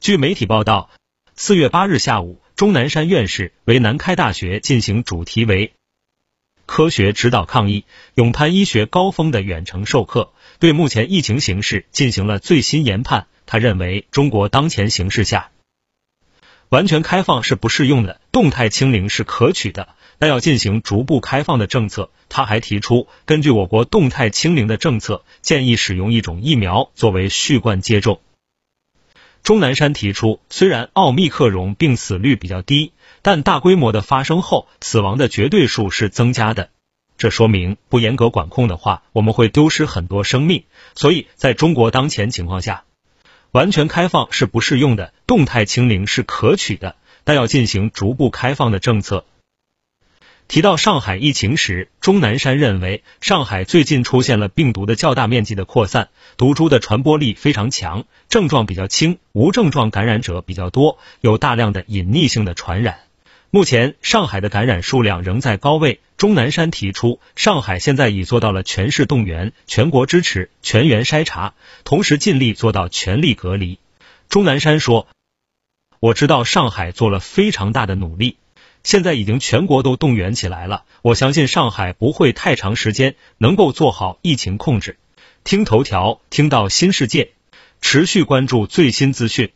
据媒体报道，四月八日下午，钟南山院士为南开大学进行主题为“科学指导抗疫，勇攀医学高峰”的远程授课，对目前疫情形势进行了最新研判。他认为，中国当前形势下，完全开放是不适用的，动态清零是可取的，但要进行逐步开放的政策。他还提出，根据我国动态清零的政策，建议使用一种疫苗作为续贯接种。钟南山提出，虽然奥密克戎病死率比较低，但大规模的发生后，死亡的绝对数是增加的。这说明，不严格管控的话，我们会丢失很多生命。所以，在中国当前情况下，完全开放是不适用的，动态清零是可取的，但要进行逐步开放的政策。提到上海疫情时，钟南山认为，上海最近出现了病毒的较大面积的扩散，毒株的传播力非常强，症状比较轻，无症状感染者比较多，有大量的隐匿性的传染。目前上海的感染数量仍在高位。钟南山提出，上海现在已做到了全市动员、全国支持、全员筛查，同时尽力做到全力隔离。钟南山说：“我知道上海做了非常大的努力，现在已经全国都动员起来了。我相信上海不会太长时间能够做好疫情控制。”听头条，听到新世界，持续关注最新资讯。